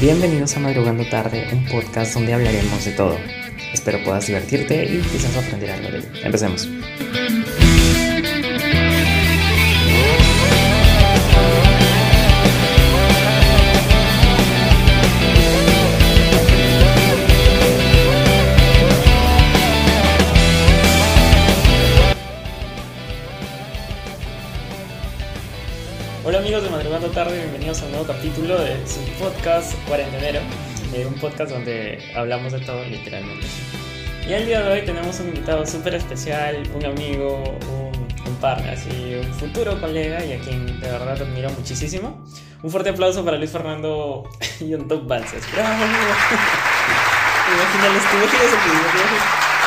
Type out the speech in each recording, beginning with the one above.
Bienvenidos a Madrugando Tarde, un podcast donde hablaremos de todo. Espero puedas divertirte y quizás aprender algo de ello. Empecemos. Tarde, bienvenidos a un nuevo capítulo de su podcast Cuarentenero, eh, un podcast donde hablamos de todo literalmente. Y el día de hoy tenemos un invitado súper especial, un amigo, un, un partner, así, un futuro colega y a quien de verdad admiro muchísimo. Un fuerte aplauso para Luis Fernando Yontop Balses. ¡Bravo! Imagínales, tú imaginas el público,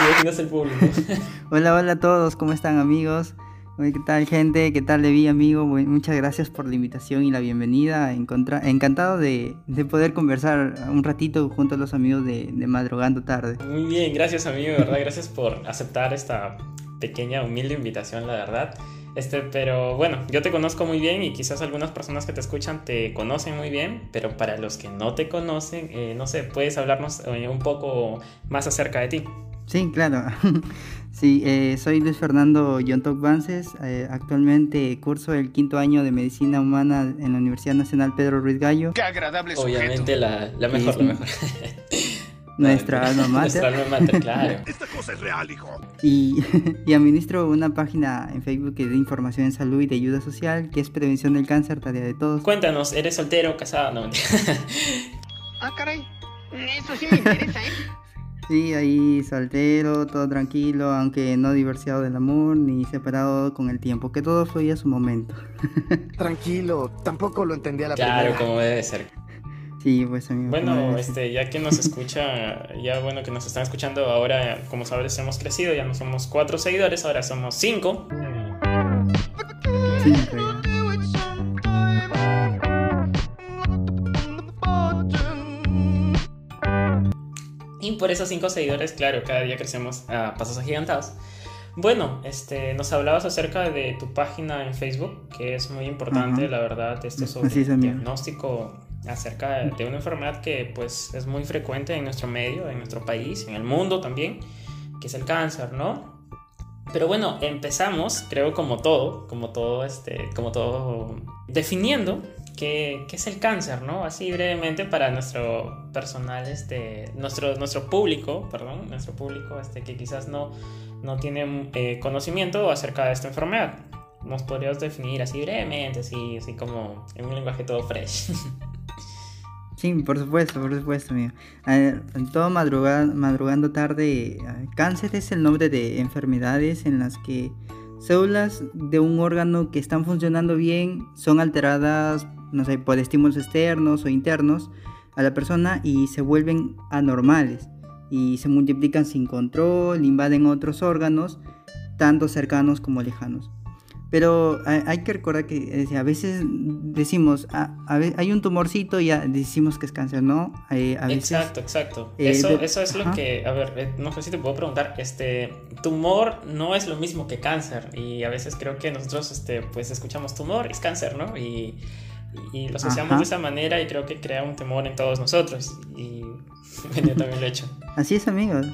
imaginas el público. Hola, hola a todos, ¿cómo están amigos? ¿Qué tal gente? ¿Qué tal Levi amigo? Bu- Muchas gracias por la invitación y la bienvenida. Encontra- Encantado de, de poder conversar un ratito junto a los amigos de, de Madrugando Tarde. Muy bien, gracias amigo, verdad, gracias por aceptar esta pequeña, humilde invitación, la verdad. Este, pero bueno, yo te conozco muy bien y quizás algunas personas que te escuchan te conocen muy bien, pero para los que no te conocen, eh, no sé, puedes hablarnos eh, un poco más acerca de ti. Sí, claro. Sí, eh, soy Luis Fernando Yontok Vances. eh, actualmente curso el quinto año de Medicina Humana en la Universidad Nacional Pedro Ruiz Gallo, Qué agradable sujeto. Obviamente la, la mejor, la mejor. nuestra alma Nuestra mater. alma mater, claro. Esta cosa es real, hijo. Y, y administro una página en Facebook que da información en salud y de ayuda social, que es Prevención del Cáncer, tarea de todos. Cuéntanos, ¿eres soltero, casado? No, mentira. Ah, caray. Eso sí me interesa, ¿eh? Sí, ahí soltero, todo tranquilo, aunque no divorciado del amor ni separado con el tiempo, que todo fluye a su momento. Tranquilo, tampoco lo entendí a la Claro, primera. como debe ser. Sí, pues amigo. Bueno, este, ya que nos escucha, ya bueno que nos están escuchando ahora, como sabes, hemos crecido, ya no somos cuatro seguidores, ahora somos cinco. Y por esos cinco seguidores, claro, cada día crecemos a pasos agigantados. Bueno, este, nos hablabas acerca de tu página en Facebook, que es muy importante, Ajá. la verdad, esto sobre Así es, el diagnóstico acerca de una enfermedad que pues es muy frecuente en nuestro medio, en nuestro país, en el mundo también, que es el cáncer, ¿no? Pero bueno, empezamos, creo como todo, como todo, este, como todo, definiendo qué, qué es el cáncer, ¿no? Así brevemente para nuestro personal, este, nuestro, nuestro público, perdón, nuestro público, este, que quizás no, no tiene eh, conocimiento acerca de esta enfermedad. ¿Nos podrías definir así brevemente, así, así como en un lenguaje todo fresh? Sí, por supuesto, por supuesto, amigo. Ver, todo madruga- madrugando tarde, cáncer es el nombre de enfermedades en las que células de un órgano que están funcionando bien son alteradas, no sé, por estímulos externos o internos a la persona y se vuelven anormales y se multiplican sin control, invaden otros órganos, tanto cercanos como lejanos. Pero hay, que recordar que eh, a veces decimos, a, a ve- hay un tumorcito y ya decimos que es cáncer, ¿no? Eh, a veces, Exacto, exacto. eh, eso, de- eso es lo ajá. que, a ver, eh, no sé si te puedo preguntar, este, tumor no es lo mismo que cáncer y a veces creo que nosotros, este, pues escuchamos tumor, es cáncer, ¿no? Y, y lo asociamos Ajá. de esa manera y creo que crea un temor en todos nosotros y yo también lo he hecho. Así es, amigos.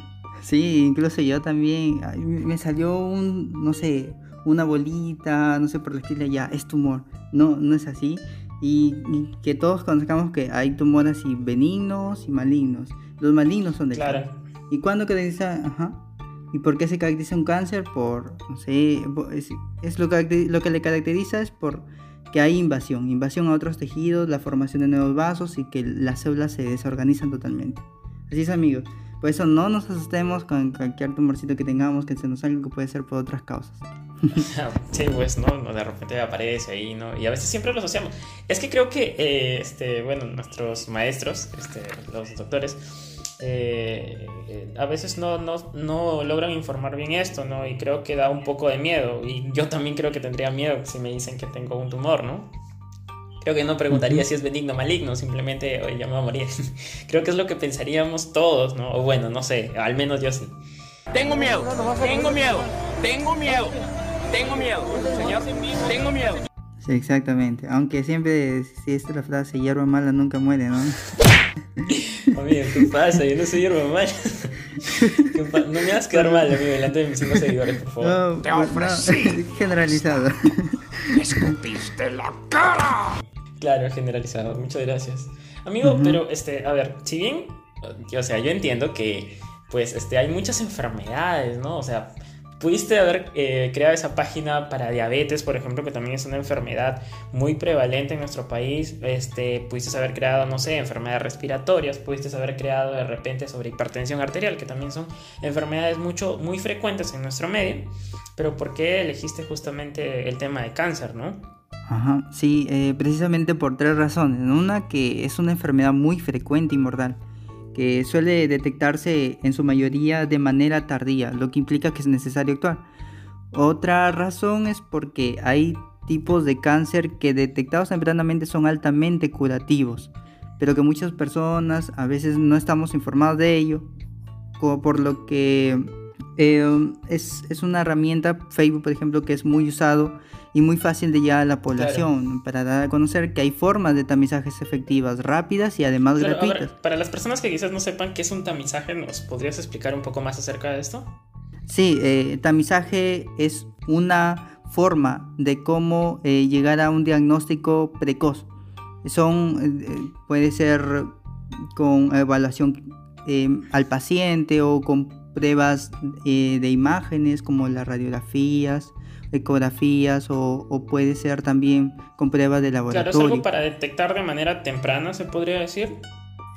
Sí, incluso yo también. me salió un, no sé, una bolita, no sé por estilo, ya, es tumor. No, no es así. Y, y que todos conozcamos que hay tumores así benignos y malignos. Los malignos son de Claro. ¿Y cuándo caracteriza? Ajá. ¿Y por qué se caracteriza un cáncer? Por, no sé, es, es lo, que, lo que le caracteriza es por que hay invasión, invasión a otros tejidos, la formación de nuevos vasos y que las células se desorganizan totalmente. Así es, amigos. Por eso no nos asustemos con cualquier tumorcito que tengamos, que se nos salga, que puede ser por otras causas. Sí, pues, ¿no? De repente aparece ahí, ¿no? Y a veces siempre lo asociamos. Es que creo que, eh, este, bueno, nuestros maestros, este, los doctores, eh, eh, a veces no, no, no logran informar bien esto, ¿no? Y creo que da un poco de miedo. Y yo también creo que tendría miedo si me dicen que tengo un tumor, ¿no? Creo que no preguntaría si es benigno o maligno, simplemente, oye, ya me voy a morir. creo que es lo que pensaríamos todos, ¿no? O bueno, no sé, al menos yo sí. Tengo miedo, tengo miedo, tengo miedo, tengo miedo, señor, tengo miedo. Sí, exactamente. Aunque siempre existe la frase hierba mala nunca muere, ¿no? Amigo, ¿qué pasa? Yo no soy hermano. No me vas a quedar mal, amigo, delante de mis cinco seguidores, por favor. No, Te pues, no, ofrecí. generalizado. ¡Me escupiste la cara! Claro, generalizado. Muchas gracias. Amigo, pero este, a ver, si bien, o sea, yo entiendo que pues este, hay muchas enfermedades, ¿no? O sea, pudiste haber eh, creado esa página para diabetes, por ejemplo, que también es una enfermedad muy prevalente en nuestro país. Este, pudiste haber creado, no sé, enfermedades respiratorias, pudiste haber creado de repente sobre hipertensión arterial, que también son enfermedades mucho, muy frecuentes en nuestro medio. Pero ¿por qué elegiste justamente el tema de cáncer, no? Ajá, sí, eh, precisamente por tres razones. Una, que es una enfermedad muy frecuente y mortal, que suele detectarse en su mayoría de manera tardía, lo que implica que es necesario actuar. Otra razón es porque hay tipos de cáncer que detectados tempranamente son altamente curativos, pero que muchas personas a veces no estamos informados de ello, co- por lo que eh, es, es una herramienta, Facebook por ejemplo, que es muy usado y muy fácil de llegar a la población para dar a conocer que hay formas de tamizajes efectivas, rápidas y además Claro, ver, gratuitas. para las personas que quizás no sepan qué es un tamizaje, ¿nos podrías explicar un poco más acerca de esto? Sí, eh, tamizaje es una forma de cómo eh, llegar a un diagnóstico precoz. Son, eh, puede ser con evaluación al paciente o con pruebas de imágenes como las radiografías, ecografías o, o puede ser también con pruebas de Claro, es laboratorio. algo para detectar de manera temprana, se podría decir.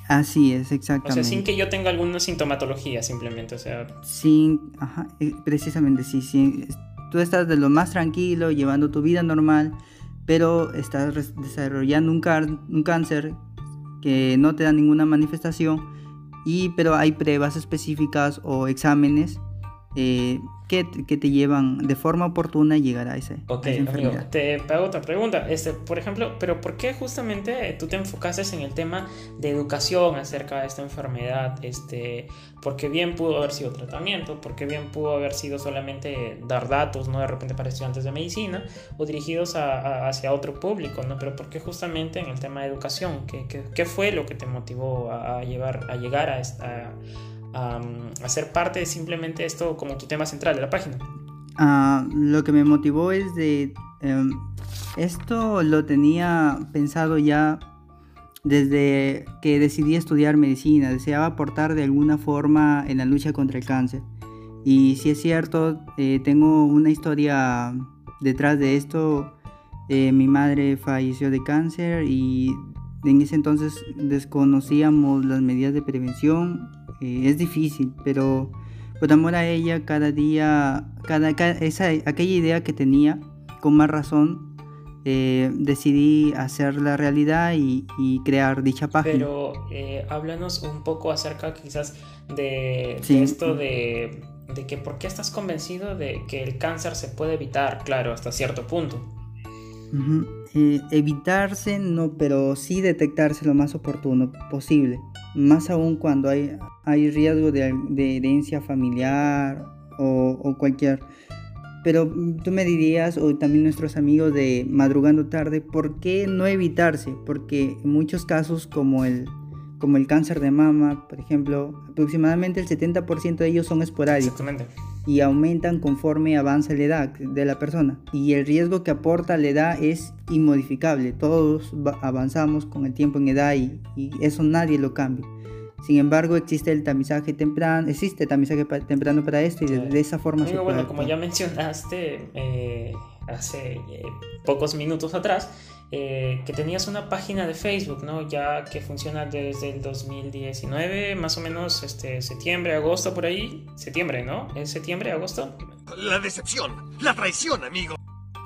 Así es, O exactamente. sea, sin que yo tenga alguna sintomatología, simplemente. O sea, Sin, ajá, eh, precisamente, sí, sí. Tú estás de lo más tranquilo, llevando tu vida normal, pero estás desarrollando un, un cáncer que no te da ninguna manifestación, y, pero hay pruebas específicas o exámenes eh, que, te- que te llevan de forma oportuna a llegar a, ese, a ok, esa amigo, te hago otra pregunta. Este, por ejemplo, pero ¿por qué justamente tú te enfocaste en el tema de educación acerca de esta enfermedad? Este, porque bien pudo haber sido tratamiento, porque bien pudo haber sido solamente dar datos, ¿no? De repente para estudiantes de medicina o dirigidos a- a- hacia otro público, ¿no? Pero ¿por qué justamente en el tema de educación? ¿Qué, qué, qué fue lo que te motivó a, a llevar, a llegar a esta... A, a ser parte de simplemente esto como tu tema central de la página. Ah, lo que me motivó es de... em, esto lo tenía pensado ya desde que decidí estudiar medicina. Deseaba aportar de alguna forma en la lucha contra el cáncer. Y si es cierto, eh, tengo una historia detrás de esto. Eh, mi madre falleció de cáncer y en ese entonces desconocíamos las medidas de prevención. Eh, es difícil, pero por amor a ella, cada día, cada, ca- esa, aquella idea que tenía, con más razón, eh, decidí hacerla realidad y, y crear dicha página. Pero eh, háblanos un poco acerca quizás de, esto de, de que por qué estás convencido de que el cáncer se puede evitar, claro, hasta cierto punto. Ujú. Eh, evitarse, no, pero sí detectarse lo más oportuno posible. Más aún cuando hay, hay riesgo de, herencia familiar o, cualquier. Pero tú me dirías, o también nuestros amigos de Madrugando Tarde, ¿por qué no evitarse? Porque en muchos casos, como el, como el cáncer de mama, por ejemplo, aproximadamente el 70% de ellos son esporádicos Exactamente. Y aumentan conforme avanza la edad de la persona. Y el riesgo que aporta la edad es inmodificable. Todos va- avanzamos con el tiempo en edad y, y eso nadie lo cambia. Sin embargo, existe el tamizaje temprano, existe tamizaje temprano para esto y de, de esa forma se Amigo, puede bueno, como actuar. ya mencionaste eh, hace eh, pocos minutos atrás, eh, que tenías una página de Facebook, ¿no? Ya que funciona desde el 2019, más o menos este, septiembre, agosto, por ahí. Septiembre, ¿no? ¿Es septiembre, agosto? La decepción, la traición, amigo.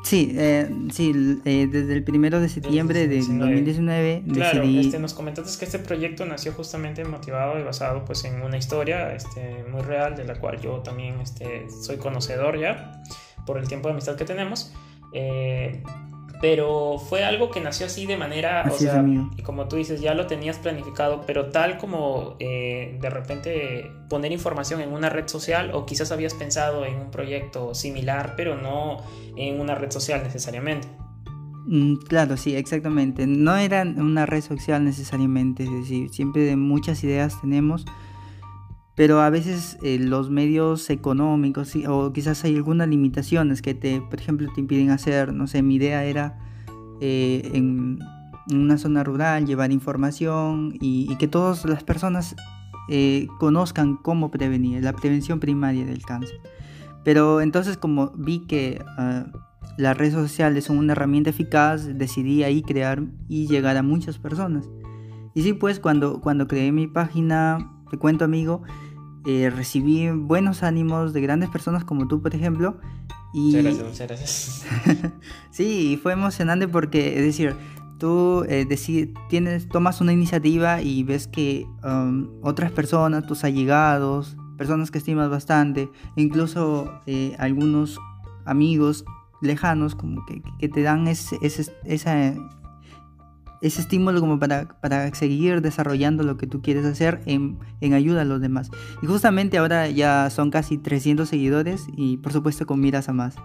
Sí, eh, sí, eh, desde el primero de septiembre del 2019 Claro, decidí... este, nos comentaste que este proyecto nació justamente motivado y basado pues en una historia este, muy real de la cual yo también este, soy conocedor ya por el tiempo de amistad que tenemos. Eh, pero fue algo que nació así de manera, o Así es, sea, y como tú dices, ya lo tenías planificado, pero tal como eh, de repente poner información en una red social o quizás habías pensado en un proyecto similar, pero no en una red social necesariamente. Mm, claro, sí, exactamente. No era una red social necesariamente, es decir, siempre muchas ideas tenemos, pero a veces eh, los medios económicos o quizás hay algunas limitaciones que te, por ejemplo, te impiden hacer, no sé, mi idea era eh, en una zona rural llevar información y, que todas las personas eh, conozcan cómo prevenir, la prevención primaria del cáncer. Pero entonces como vi que ah, las redes sociales son una herramienta eficaz, decidí ahí crear y llegar a muchas personas. Y sí, pues cuando, cuando creé mi página, te cuento amigo, eh, recibí buenos ánimos de grandes personas como tú, por ejemplo. Y... Muchas gracias, muchas gracias. sí, fue emocionante porque, es decir, tú eh, tienes, tomas una iniciativa y ves que um, otras personas, tus allegados, personas que estimas bastante, incluso eh, algunos amigos lejanos, como que, te dan ese, ese, esa, ese estímulo como para, para, seguir desarrollando lo que tú quieres hacer en, en, ayuda a los demás. Y justamente ahora ya son casi 300 seguidores y por supuesto con miras a más.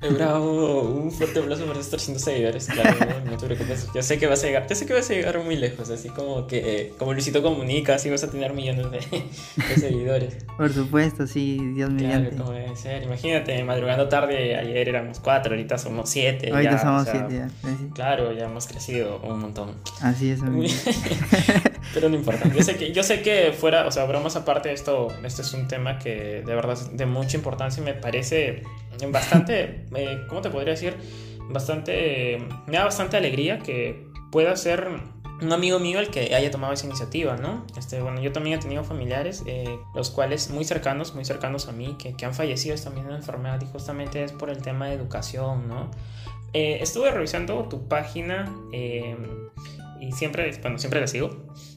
Bravo, un fuerte aplauso para estos 300 seguidores, claro, no te preocupes. Yo sé que vas a llegar, yo sé que vas a llegar muy lejos, así como que, como Luisito comunica, así vas a tener millones de, seguidores. Por supuesto, sí, Dios mediante. Claro, como debe ser. Imagínate, madrugando tarde, ayer éramos cuatro, ahorita somos siete. Ahorita somos siete, ya. Claro, ya hemos crecido un montón. Así es, amigo. Pero no importa. Yo sé que, yo sé que fuera, o sea, bromas aparte, esto, este es un tema que de verdad es de mucha importancia y me parece bastante, eh, ¿cómo te podría decir? Bastante, me da bastante alegría que pueda ser un amigo mío el que haya tomado esa iniciativa, ¿no? Este, bueno, yo también he tenido familiares, eh, los cuales muy cercanos, muy cercanos a mí, que, que han fallecido también de enfermedad y justamente es por el tema de educación, ¿no? Eh, estuve revisando tu página y siempre, bueno, siempre la sigo.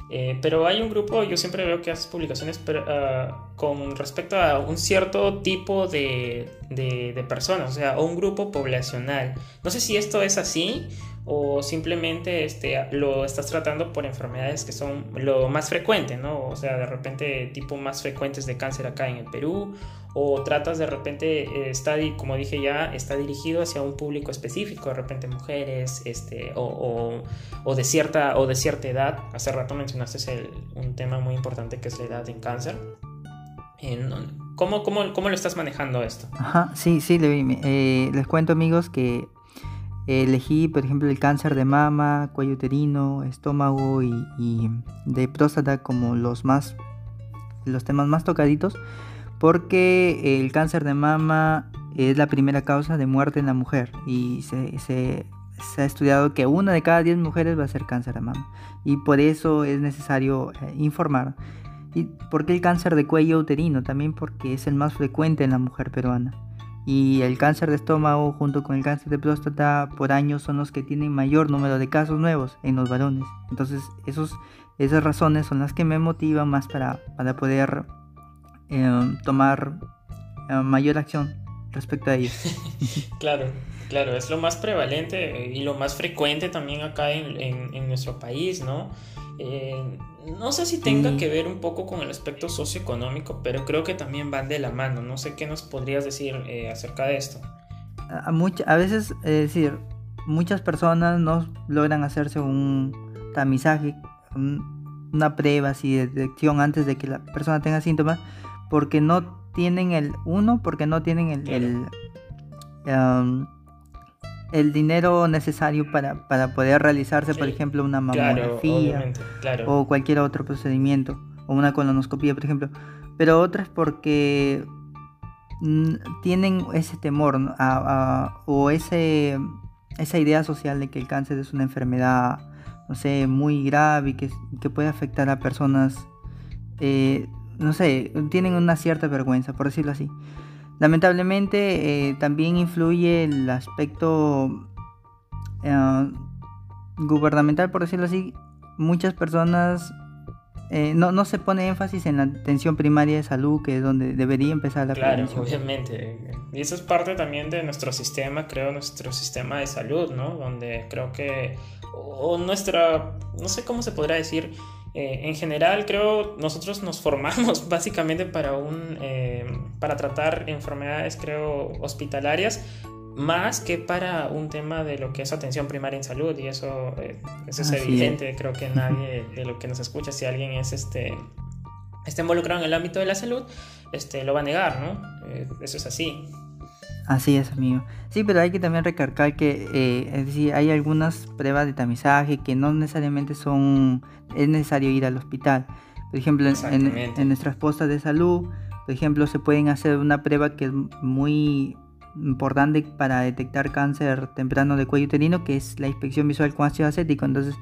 Eh, pero hay un grupo, yo siempre veo que haces publicaciones ah, con respecto a un cierto tipo de, de, personas, o sea, un grupo poblacional. No sé si esto es así o simplemente este, lo estás tratando por enfermedades que son lo más frecuente, ¿no? O sea, de repente tipo más frecuentes de cáncer acá en el Perú o tratas de repente, eh, está, como dije ya, está dirigido hacia un público específico, de repente mujeres, este, o, o, de, cierta, o de cierta edad. Hace rato mencionaste un tema muy importante que es la edad en cáncer. ¿Cómo, cómo, cómo lo estás manejando esto? Ajá, sí, sí, eh, les cuento amigos que elegí, por ejemplo, el cáncer de mama, cuello uterino, estómago y, y de próstata como los más, los temas más tocaditos porque el cáncer de mama es la primera causa de muerte en la mujer y se, ha estudiado que una de cada diez mujeres va a ser cáncer de mama y por eso es necesario eh, informar. ¿Y por qué el cáncer de cuello uterino? También porque es el más frecuente en la mujer peruana. Y el cáncer de estómago junto con el cáncer de próstata por año son los que tienen mayor número de casos nuevos en los varones. Entonces esos, esas razones son las que me motivan más para, para poder Em, tomar em, mayor acción respecto a ellos. claro, claro, es lo más prevalente y lo más frecuente también acá en, nuestro país, ¿no? Eh, no sé si tenga que ver un poco con el aspecto socioeconómico, pero creo que también van de la mano. No sé qué nos podrías decir eh, acerca de esto. A, a veces, es decir, muchas personas no logran hacerse un tamizaje, una prueba así de detección antes de que la persona tenga síntomas porque no tienen el uno porque no tienen el el, el dinero necesario para, para poder realizarse por ejemplo una mamografía o cualquier otro procedimiento o una colonoscopia por ejemplo. Pero otras porque tienen ese temor o ese esa idea social de que el cáncer es una enfermedad no sé muy grave y que, que puede afectar a personas eh, no sé, tienen una cierta vergüenza, por decirlo así. Lamentablemente eh, también influye el aspecto eh, gubernamental, por decirlo así. Muchas personas eh, no, no, se pone énfasis en la atención primaria de salud, que es donde debería empezar la claro, obviamente. Y eso es parte también de nuestro sistema, creo, nuestro sistema de salud, ¿no? Donde creo que, o nuestra, no sé cómo se podrá decir, eh, en general, creo, nosotros nos formamos básicamente para, un, eh, para tratar enfermedades, creo, hospitalarias, más que para un tema de lo que es atención primaria en salud y eso, eh, eso es Así es. evidente, creo que nadie de lo que nos escucha, si alguien es este está involucrado en el ámbito de la salud, este lo va a negar, ¿no? Eh, eso es así. Así es, amigo. Sí, pero hay que también recalcar que eh, es decir, hay algunas pruebas de tamizaje que no necesariamente son es necesario ir al hospital. Por ejemplo, en, en- nuestras postas de salud, por ejemplo, se pueden hacer una prueba que es muy importante para detectar cáncer temprano de cuello uterino, que es la inspección visual con ácido acético. Entonces,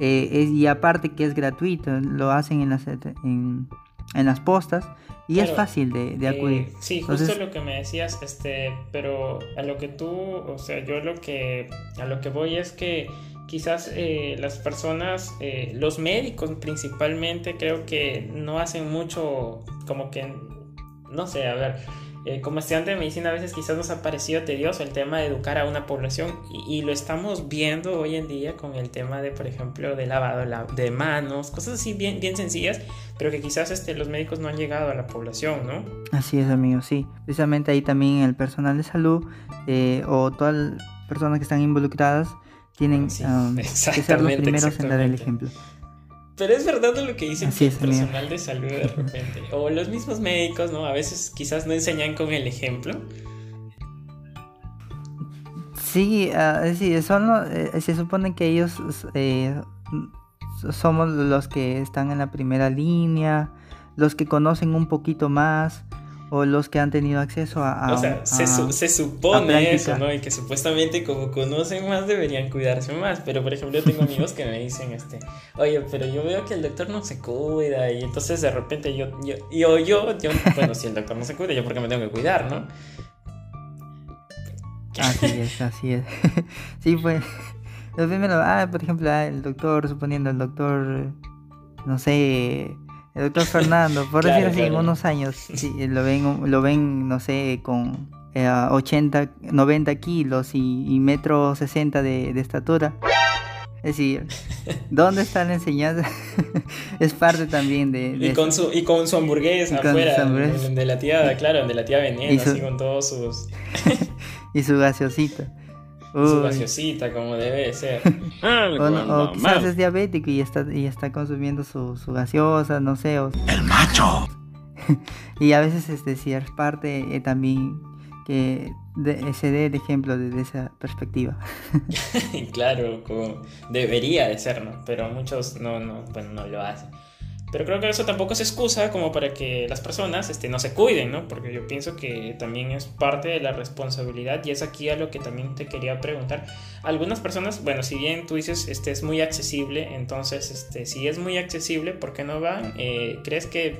eh, es, y aparte que es gratuito, lo hacen en las, en, en las postas y es fácil de, de Eh, acudir. sí, justo lo que me decías, este, pero a lo que tú, o sea, yo lo que, a lo que voy es que quizás eh, las personas, eh, los médicos principalmente, creo que no hacen mucho, como que, no sé, a ver, eh, como estudiante de medicina a veces quizás nos ha parecido tedioso el tema de educar a una población y, y lo estamos viendo hoy en día con el tema de, por ejemplo, de lavado la- de manos, cosas así bien, bien sencillas, pero que quizás este, los médicos no han llegado a la población, ¿no? Así es, amigo, sí. Precisamente ahí también el personal de salud eh, o todas las personas que están involucradas tienen Sí, um, que ser los primeros en dar el ejemplo. Pero es verdad lo que es, el personal de salud de repente, o los mismos médicos, ¿no? A veces quizás no enseñan con el ejemplo. Sí, ah, es decir, son lo- eh, se supone que ellos eh, somos los que están en la primera línea, los que conocen un poquito más o los que han tenido acceso a... a- o sea, se, su- supone eso, ¿no? Y que supuestamente como conocen más deberían cuidarse más. Pero por ejemplo, yo tengo amigos que me dicen, este, oye, pero yo veo que el doctor no se cuida. Y entonces de repente yo, yo, yo, yo, yo bueno, si el doctor no se cuida, yo porque me tengo que cuidar, ¿no? Así es, así es. sí, pues. Lo primero, ah, por ejemplo, ah, el doctor, suponiendo el doctor, no sé, el doctor Fernando, por Claro, decir así, en claro. unos años, sí, lo ven, lo ven, no sé, con eh, 80, 90 kilos y, y metro 60 de, de estatura. Es decir, ¿dónde está la enseñanza? es parte también de, de Y con, su, y con su hamburguesa afuera, su hamburguesa. de la tía, claro, de la tía veneno, su- así con todos sus, y su gaseosita. Su gaseosita, como debe de ser. O, no- o quizás es diabético y está, y está consumiendo su, su gaseosa, no sé. o- ¡El macho! y a veces este, sí es parte eh, también que de- se dé el ejemplo desde esa perspectiva. claro, como debería de ser, ¿no? Pero muchos no, no, bueno, no lo hacen. Pero creo que eso tampoco es excusa como para que las personas este, no se cuiden, ¿no? Porque yo pienso que también es parte de la responsabilidad y es aquí a lo que también te quería preguntar. Algunas personas, bueno, si bien tú dices este es muy accesible, entonces este, si es muy accesible, ¿por qué no van? Eh, ¿Crees que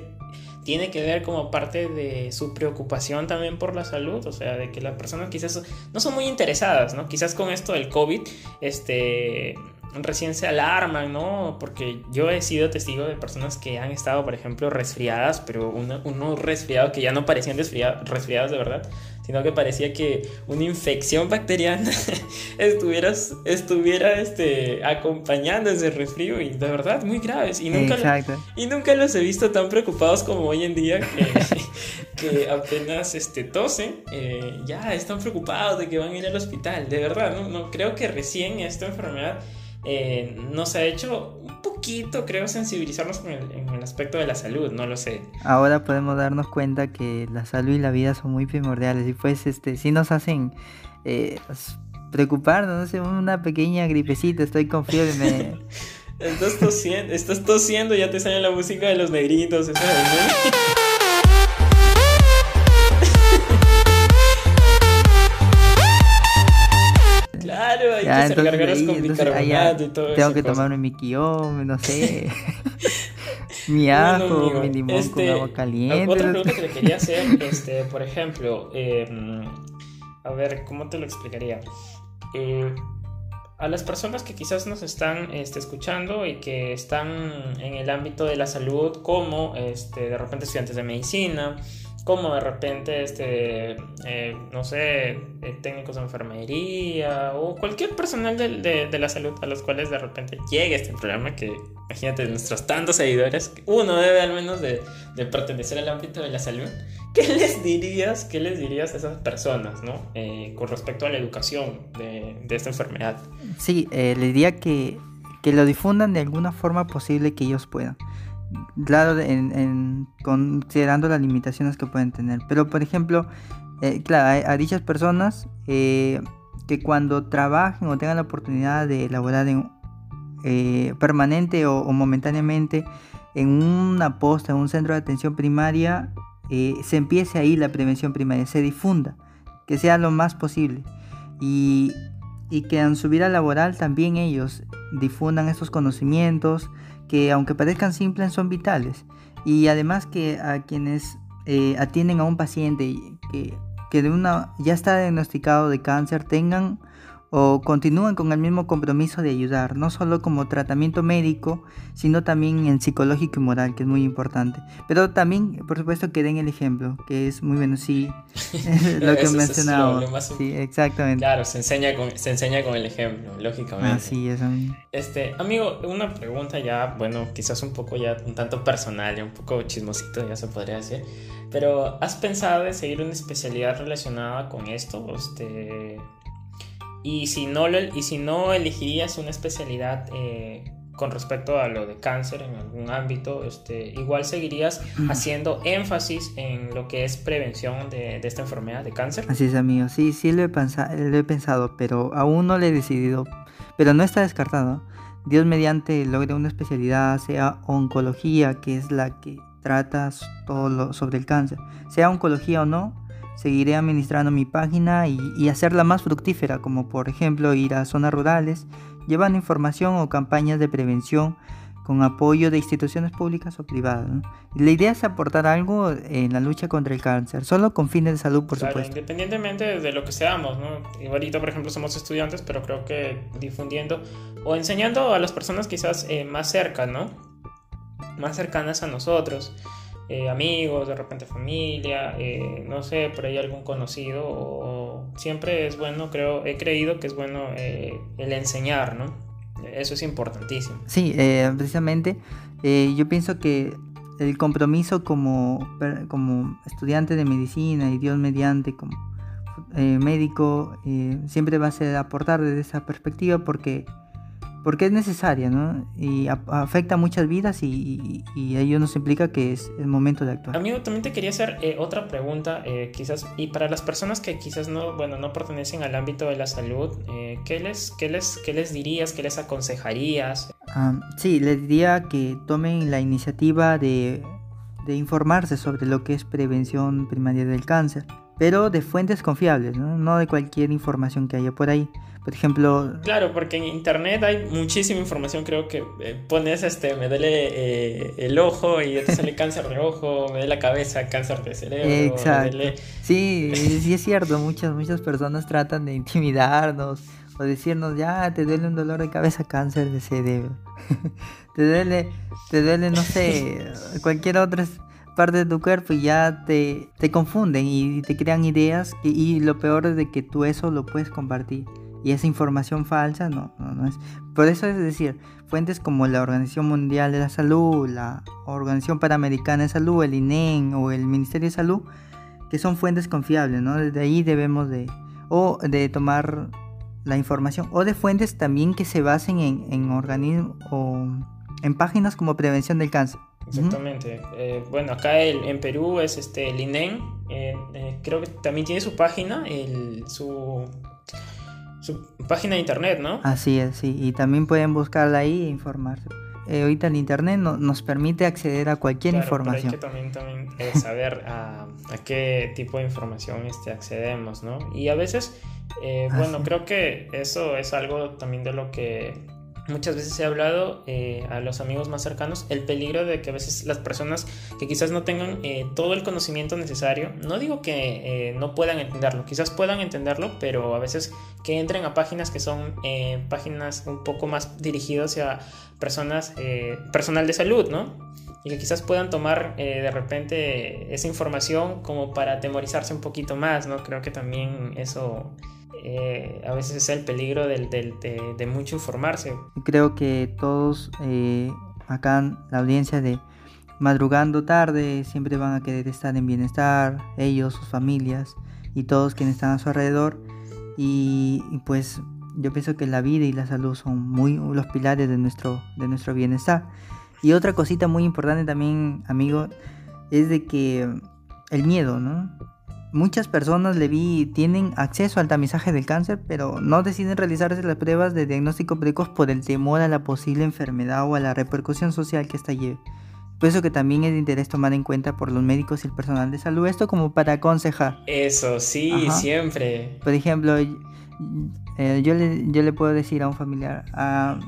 tiene que ver como parte de su preocupación también por la salud? O sea, de que las personas quizás no son muy interesadas, ¿no? Quizás con esto del COVID, este recién se alarman, ¿no? Porque yo he sido testigo de personas que han estado, por ejemplo, resfriadas, pero uno- unos resfriados que ya no parecían resfria- resfriados de verdad, sino que parecía que una infección bacteriana estuviera, estuviera este, acompañando ese resfrío y de verdad muy graves. Y nunca, Exacto. y nunca los he visto tan preocupados como hoy en día que, que apenas este, tosen, eh, ya están preocupados de que van a ir al hospital. De verdad, no, no creo que recién esta enfermedad eh, nos ha hecho un poquito, creo, sensibilizarnos con el- en el aspecto de la salud, no lo sé. Ahora podemos darnos cuenta que la salud y la vida son muy primordiales y pues este sí nos hacen eh, preocuparnos, no sé, una pequeña gripecita, estoy con fiebre, me... Estás tosiendo, estás tosiendo, ya te sale la música de los negritos, esa Ya, que hacer entonces, gargaras ahí, con entonces, ahí ya bicarbonato y todo tengo que tomarme mi quiome, no sé, mi Bueno, ajo, amigo, mi limón este, con agua caliente. Otra pregunta que le quería hacer, este, por ejemplo, eh, a ver, ¿cómo te lo explicaría? Eh, a las personas que quizás nos están este, escuchando y que están en el ámbito de la salud, como este, de repente estudiantes de medicina, como de repente, este, eh, no sé, eh, técnicos de enfermería o cualquier personal de, la salud a los cuales de repente llegue este programa, que imagínate, nuestros tantos seguidores, uno debe al menos de, pertenecer al ámbito de la salud. ¿qué les dirías, qué les dirías a esas personas, ¿no? Eh, con respecto a la educación de, esta enfermedad. Sí, eh, les diría que, que lo difundan de alguna forma posible que ellos puedan. Claro, en, considerando las limitaciones que pueden tener. Pero, por ejemplo, eh, claro, a, dichas personas eh, que cuando trabajen o tengan la oportunidad de elaborar en, eh, permanente o, momentáneamente en una posta, en un centro de atención primaria, eh, se empiece ahí la prevención primaria, se difunda, que sea lo más posible. Y, y que en su vida laboral también ellos difundan estos conocimientos que aunque parezcan simples son vitales. Y además que a quienes eh, atienden a un paciente que, que de una, ya está diagnosticado de cáncer tengan o continúen con el mismo compromiso de ayudar, no solo como tratamiento médico, sino también en psicológico y moral, que es muy importante. Pero también, por supuesto, que den el ejemplo, que es muy bueno, sí, lo que es mencionaba. más- Sí, exactamente. Claro, se enseña con, se enseña con el ejemplo, lógicamente. Así es, amigo. Este, amigo, una pregunta ya, bueno, quizás un poco ya un tanto personal, ya un poco chismosito, ya se podría decir. Pero, ¿has pensado en seguir una especialidad relacionada con esto? Este, y si no, y si no elegirías una especialidad eh, con respecto a lo de cáncer en algún ámbito, este, igual seguirías haciendo énfasis en lo que es prevención de, de esta enfermedad de cáncer. Así es, amigo. Sí, sí lo he, pensa- lo he pensado, pero aún no lo he decidido. Pero no está descartado. Dios mediante logre una especialidad, sea oncología, que es la que trata todo lo sobre el cáncer. Sea oncología o no, seguiré administrando mi página y, y hacerla más fructífera, como por ejemplo ir a zonas rurales, llevando información o campañas de prevención con apoyo de instituciones públicas o privadas. ¿no? La idea es aportar algo en la lucha contra el cáncer, solo con fines de salud, por Claro, supuesto. independientemente de lo que seamos, ¿no? Igualito, por ejemplo, somos estudiantes, pero creo que difundiendo o enseñando a las personas quizás eh, más cerca, ¿no? Más cercanas a nosotros, eh, amigos, de repente familia, eh, no sé, por ahí algún conocido, o siempre es bueno, creo, he creído que es bueno eh, el enseñar, ¿no? Eso es importantísimo. Sí, eh, precisamente yo pienso que el compromiso como, como estudiante de medicina y Dios mediante como médico siempre va a ser aportar desde esa perspectiva porque, porque es necesaria ¿no? y a- afecta muchas vidas y, y- y ello nos implica que es el momento de actuar. Amigo, también te quería hacer eh, otra pregunta, eh, quizás, y para las personas que quizás no, bueno, no pertenecen al ámbito de la salud, eh, ¿qué, les, qué, les, ¿qué les dirías, qué les aconsejarías? Ah, sí, les diría que tomen la iniciativa de, de informarse sobre lo que es prevención primaria del cáncer, pero de fuentes confiables, ¿no? No de cualquier información que haya por ahí. Por ejemplo, Claro, porque en internet hay muchísima información, creo que eh, pones, este, me duele eh, el ojo y te sale cáncer de ojo, me duele la cabeza, cáncer de cerebro, Exacto. duele- sí, sí es cierto, muchas, muchas personas tratan de intimidarnos o decirnos, ya, te duele un dolor de cabeza, cáncer de cerebro. te duele, te duele, no sé, cualquier otra parte de tu cuerpo y ya te, te confunden y te crean ideas y, y lo peor es de que tú eso lo puedes compartir. Y esa información falsa no, no, no es. Por eso es decir, fuentes como la Organización Mundial de la Salud, la Organización Panamericana de Salud, el INEN o el Ministerio de Salud, que son fuentes confiables, ¿no? Desde ahí debemos de, o de tomar la información, o de fuentes también que se basen en, en organismos o en páginas como prevención del cáncer. Exactamente. Eh, bueno, acá en Perú es este, el INEN. eh, eh, creo que también tiene su página, el, su, su página de internet, ¿no? Así es, sí, y también pueden buscarla ahí e informarse. Eh, ahorita el internet no- nos permite acceder a cualquier Claro, pero información. hay que también, también eh, saber a, a qué tipo de información este, accedemos, ¿no? Y a veces, eh, bueno, creo que eso es algo también de lo que muchas veces he hablado eh, a los amigos más cercanos, el peligro de que a veces las personas que quizás no tengan eh, todo el conocimiento necesario, no digo que eh, no puedan entenderlo, quizás puedan entenderlo, pero a veces que entren a páginas que son páginas un poco más dirigidas a personas, personal de salud, ¿no? Y que quizás puedan tomar de repente esa información como para atemorizarse un poquito más, ¿no? Creo que también eso eh, a veces es el peligro de, de mucho informarse. Creo que todos eh, acá en la audiencia de madrugando tarde, siempre van a querer estar en bienestar, ellos, sus familias y todos quienes están a su alrededor. Y, y pues yo pienso que la vida y la salud son muy los pilares de nuestro, de nuestro bienestar. Y otra cosita muy importante también, amigo, es de que el miedo, ¿no? Muchas personas le vi tienen acceso al tamizaje del cáncer, pero no deciden realizarse las pruebas de diagnóstico precoz por el temor a la posible enfermedad o a la repercusión social que esta lleve. Por eso que también es de interés tomar en cuenta por los médicos y el personal de salud esto como para aconsejar. Eso, sí, Ajá. siempre. Por ejemplo, eh, yo, le, yo le puedo decir a un familiar, ah,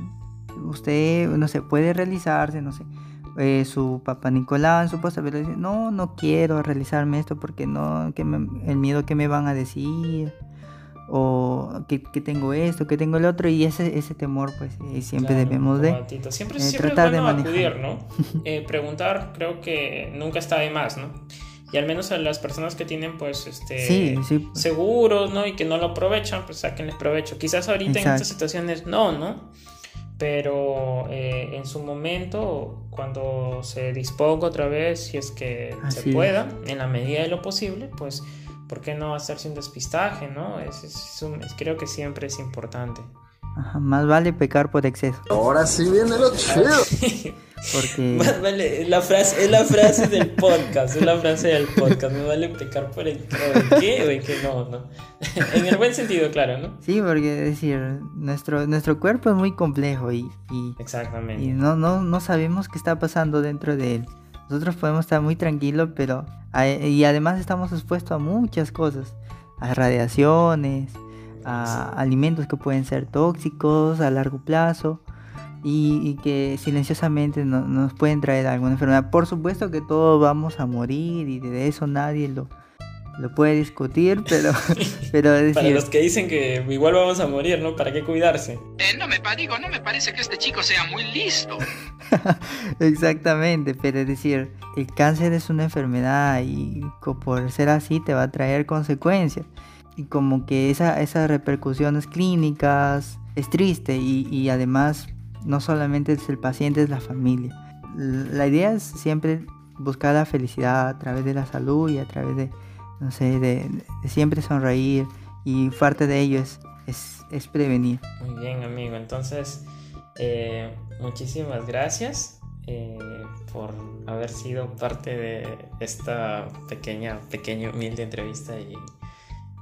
usted, no sé, puede realizarse, no sé, eh, su papá Nicolás, su esposa, pero dice, no, no quiero realizarme esto porque no, que me- el miedo que me van a decir, o que, que tengo esto, que tengo el otro, y ese, ese temor, pues eh, siempre Claro, debemos de... Siempre, eh, siempre tratar de bueno acudir, ¿no? Eh, preguntar creo que nunca está de más, ¿no? Y al menos a las personas que tienen, pues, este... Sí, sí. seguros, ¿no? Y que no lo aprovechan, pues sáquenles provecho. Quizás ahorita en Exacto. estas situaciones no, ¿no? Pero eh, en su momento, cuando se disponga otra vez, si es que Así se es. pueda, en la medida de lo posible, pues, ¿por qué no hacerse un despistaje, ¿no? Es, es un- creo que siempre es importante. Ajá, más vale pecar por exceso, Ahora sí viene lo chido. porque... Más vale, es la frase, es la frase del podcast, es la frase del podcast. Me vale pecar por el ¿en qué o en qué no, no. en el buen sentido, claro, ¿no? Sí, porque es decir, nuestro, nuestro cuerpo es muy complejo y, y, Exactamente. y no, no, no sabemos qué está pasando dentro de él. Nosotros podemos estar muy tranquilos, pero y además estamos expuestos a muchas cosas, a radiaciones, a alimentos que pueden ser tóxicos a largo plazo y, y que silenciosamente no- nos pueden traer alguna enfermedad. Por supuesto que todos vamos a morir y de eso nadie lo, lo puede discutir, pero, pero es Para los que dicen que igual vamos a morir, ¿no? ¿Para qué cuidarse? Eh, no me digo, no me parece que este chico sea muy listo. Exactamente, pero es decir, el cáncer es una enfermedad y por ser así te va a traer consecuencias. Y como que esa, esas repercusiones clínicas es triste y, y además no solamente es el paciente, es la familia. La idea es siempre buscar la felicidad a través de la salud y a través de, no sé, de, de siempre sonreír y parte de ello es, es, es prevenir. Muy bien, amigo. Entonces, eh, muchísimas gracias eh, por haber sido parte de esta pequeña, pequeña, humilde entrevista y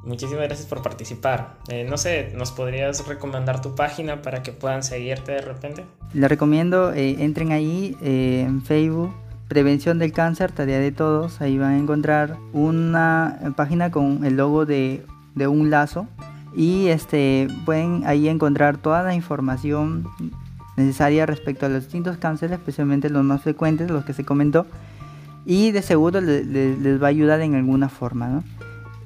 muchísimas gracias por participar. Eh, no sé, ¿nos podrías recomendar tu página para que puedan seguirte de repente? Les recomiendo, eh, entren ahí eh, en Facebook, Prevención del Cáncer, Tarea de Todos. Ahí van a encontrar una página con el logo de, de un lazo. Y este, pueden ahí encontrar toda la información necesaria respecto a los distintos cánceres, especialmente los más frecuentes, los que se comentó. Y de seguro le- le- les va a ayudar en alguna forma, ¿no?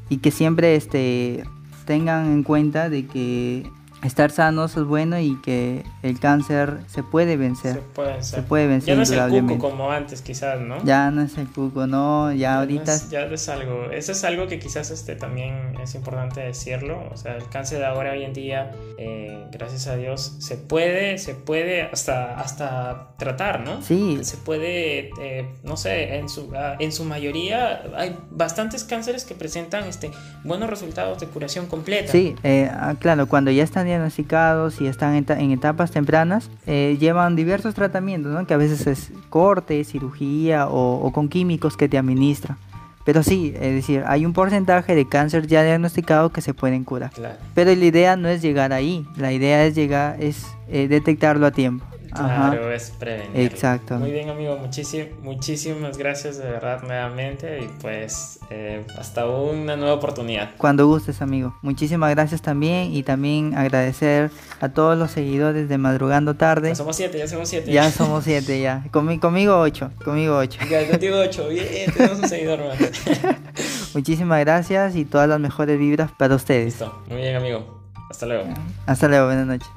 Y que siempre este, tengan en cuenta de que estar sanos es bueno y que el cáncer se puede vencer. Se puede Se hacer. puede vencer Ya no es el cuco como antes, quizás, ¿no? Ya no es el cuco, no, ya ahorita es- ya es algo, eso es algo que quizás este también es importante decirlo, o sea, el cáncer de ahora hoy en día, eh, gracias a Dios, se puede, se puede hasta, hasta tratar, ¿no? Sí. Se puede, eh, no sé, en su, ah, en su mayoría hay bastantes cánceres que presentan este, buenos resultados de curación completa. Sí, eh, ah, claro, cuando ya están diagnosticados y están en, ta- en etapas tempranas, eh, llevan diversos tratamientos, ¿no? Que a veces es corte, cirugía o, o con químicos que te administran. Pero sí, es decir, hay un porcentaje de cáncer ya diagnosticado que se pueden curar. Claro. Pero la idea no es llegar ahí, la idea es llegar, es eh, detectarlo a tiempo. Ajá. Claro, es prevenir. Exacto. Muy bien, amigo. Muchísim- muchísimas gracias de verdad nuevamente. Y pues eh, hasta una nueva oportunidad. Cuando gustes, amigo. Muchísimas gracias también y también agradecer a todos los seguidores de Madrugando Tarde. Ya somos siete, ya somos siete. Ya somos siete, ya. Conmigo ocho, conmigo ocho. Ya, contigo ocho. Bien, tenemos un seguidor más. Muchísimas gracias y todas las mejores vibras para ustedes. Listo. Muy bien, amigo. Hasta luego. Hasta luego, buenas noches.